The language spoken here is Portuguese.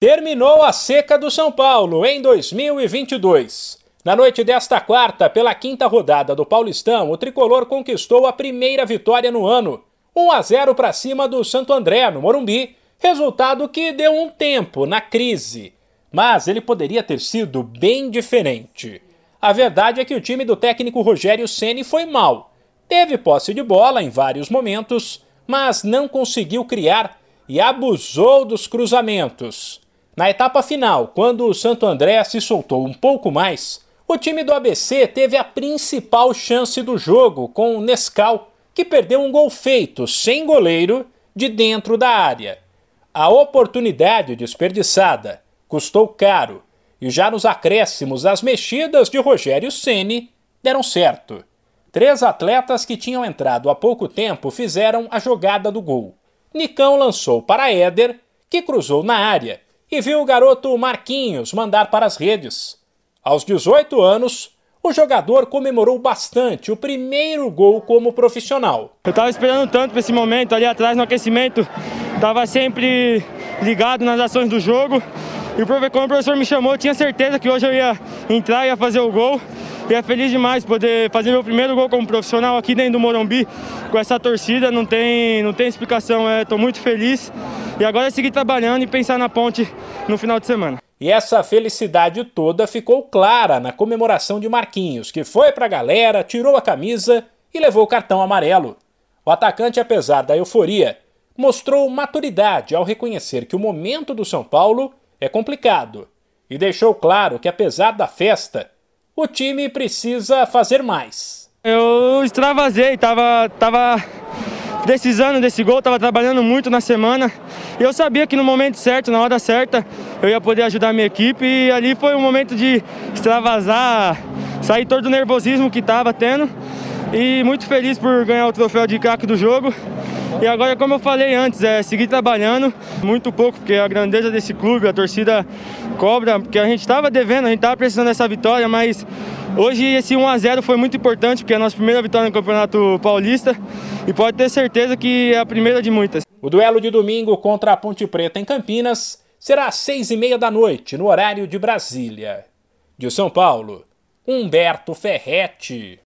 Terminou a seca do São Paulo em 2022. Na noite desta quarta, pela quinta rodada do Paulistão, o tricolor conquistou a primeira vitória no ano. 1 a 0 para cima do Santo André, no Morumbi, resultado que deu um tempo na crise. Mas ele poderia ter sido bem diferente. A verdade é que o time do técnico Rogério Ceni foi mal. Teve posse de bola em vários momentos, mas não conseguiu criar e abusou dos cruzamentos. Na etapa final, quando o Santo André se soltou um pouco mais, o time do ABC teve a principal chance do jogo com o Nescau, que perdeu um gol feito sem goleiro de dentro da área. A oportunidade desperdiçada custou caro e já nos acréscimos as mexidas de Rogério Ceni deram certo. Três atletas que tinham entrado há pouco tempo fizeram a jogada do gol. Nicão lançou para Éder, que cruzou na área e viu o garoto Marquinhos mandar para as redes. Aos 18 anos, o jogador comemorou bastante o primeiro gol como profissional. Eu estava esperando tanto para esse momento ali atrás no aquecimento, estava sempre ligado nas ações do jogo. E quando o professor me chamou, eu tinha certeza que hoje eu ia entrar e ia fazer o gol. E é feliz demais poder fazer meu primeiro gol como profissional aqui dentro do Morumbi com essa torcida. Não tem, não tem explicação, estou é, muito feliz. E agora é seguir trabalhando e pensar na ponte no final de semana. E essa felicidade toda ficou clara na comemoração de Marquinhos, que foi para a galera, tirou a camisa e levou o cartão amarelo. O atacante, apesar da euforia, mostrou maturidade ao reconhecer que o momento do São Paulo é complicado e deixou claro que, apesar da festa, o time precisa fazer mais. Eu extravasei, tava, tava precisando desse gol, tava trabalhando muito na semana. E eu sabia que no momento certo, na hora certa, eu ia poder ajudar a minha equipe. E ali foi um momento de extravasar, sair todo o nervosismo que tava tendo. E muito feliz por ganhar o troféu de craque do jogo. E agora, como eu falei antes, é seguir trabalhando, muito pouco, porque a grandeza desse clube, a torcida cobra, porque a gente estava devendo, a gente estava precisando dessa vitória, mas hoje esse 1 a 0 foi muito importante, porque é a nossa primeira vitória no Campeonato Paulista e pode ter certeza que é a primeira de muitas. O duelo de domingo contra a Ponte Preta em Campinas será às seis e meia da noite, no horário de Brasília. De São Paulo, Humberto Ferretti.